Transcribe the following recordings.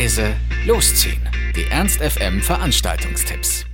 leise, losziehen. Die Ernst FM Veranstaltungstipps.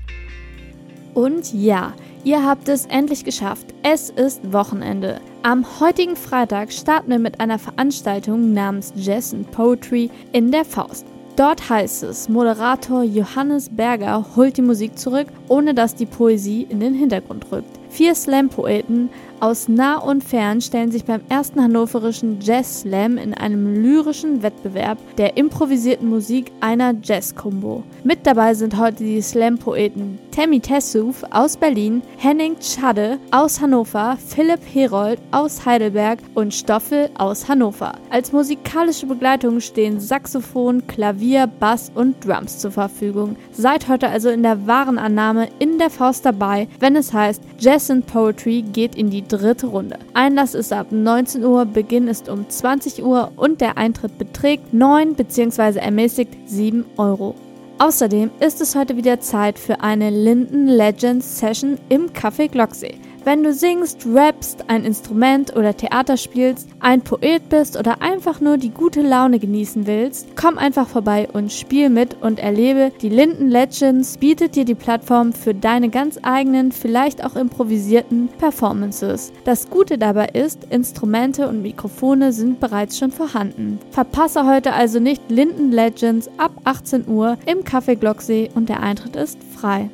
Und ja, ihr habt es endlich geschafft. Es ist Wochenende. Am heutigen Freitag starten wir mit einer Veranstaltung namens Jazz and Poetry in der Faust. Dort heißt es, Moderator Johannes Berger holt die Musik zurück, ohne dass die Poesie in den Hintergrund rückt. Vier Slam-Poeten aus nah und fern stellen sich beim ersten hannoverischen Jazz Slam in einem lyrischen Wettbewerb der improvisierten Musik einer Jazz-Combo. Mit dabei sind heute die Slam-Poeten Tammy Tessouf aus Berlin, Henning Schade aus Hannover, Philipp Herold aus Heidelberg und Stoffel aus Hannover. Als musikalische Begleitung stehen Saxophon, Klavier, Bass und Drums zur Verfügung. Seid heute also in der Warenannahme in der Faust dabei, wenn es heißt Jazz and Poetry geht in die dritte Runde. Einlass ist ab 19 Uhr, Beginn ist um 20 Uhr und der Eintritt beträgt 9 bzw. ermäßigt 7 Euro. Außerdem ist es heute wieder Zeit für eine Linden Legends Session im Café Glocksee. Wenn du singst, rappst, ein Instrument oder Theater spielst, ein Poet bist oder einfach nur die gute Laune genießen willst, komm einfach vorbei und spiel mit und erlebe. Die Linden Legends bietet dir die Plattform für deine ganz eigenen, vielleicht auch improvisierten Performances. Das Gute dabei ist, Instrumente und Mikrofone sind bereits schon vorhanden. Verpasse heute also nicht Linden Legends ab 18 Uhr im Café Glocksee und der Eintritt ist frei.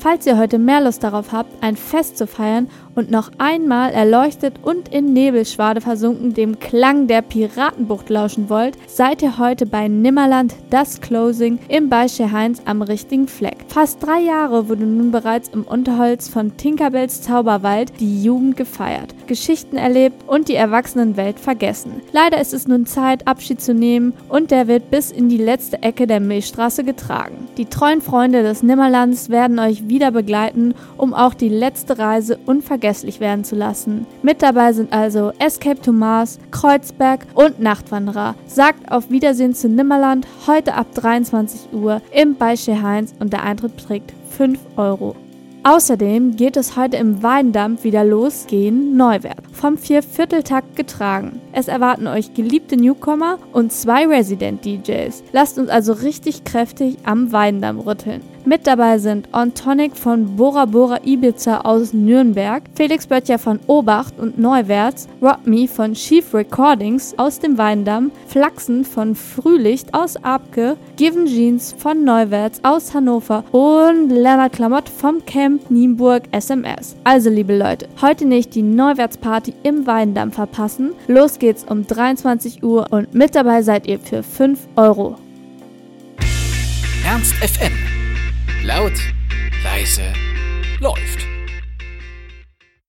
Falls ihr heute mehr Lust darauf habt, ein Fest zu feiern und noch einmal erleuchtet und in Nebelschwade versunken dem Klang der Piratenbucht lauschen wollt, seid ihr heute bei Nimmerland das Closing im Beische Heinz am richtigen Fleck. Fast drei Jahre wurde nun bereits im Unterholz von Tinkerbells Zauberwald die Jugend gefeiert, Geschichten erlebt und die Erwachsenenwelt vergessen. Leider ist es nun Zeit, Abschied zu nehmen und der wird bis in die letzte Ecke der Milchstraße getragen. Die treuen Freunde des Nimmerlands werden euch wieder begleiten, um auch die letzte Reise unvergesslich werden zu lassen. Mit dabei sind also Escape to Mars, Kreuzberg und Nachtwanderer. Sagt auf Wiedersehen zu Nimmerland heute ab 23 Uhr im Beische Heinz und der Eintritt beträgt 5 Euro. Außerdem geht es heute im Weindampf wieder los gehen Neuwert, vom Viervierteltakt getragen. Es erwarten euch geliebte Newcomer und zwei Resident-DJs. Lasst uns also richtig kräftig am Weindamm rütteln. Mit dabei sind On Tonic von Bora Bora Ibiza aus Nürnberg, Felix Böttcher von Obacht und Neuwärts, Rob Me von Chief Recordings aus dem Weindamm, Flachsen von Frühlicht aus Abke, Given Jeans von Neuwärts aus Hannover und Lennart Klamott vom Camp Nienburg SMS. Also liebe Leute, heute nicht die Neuwärtsparty im Weindamm verpassen. Los geht's um 23 Uhr und mit dabei seid ihr für 5 Euro. Ernst FM Laut, leise, läuft.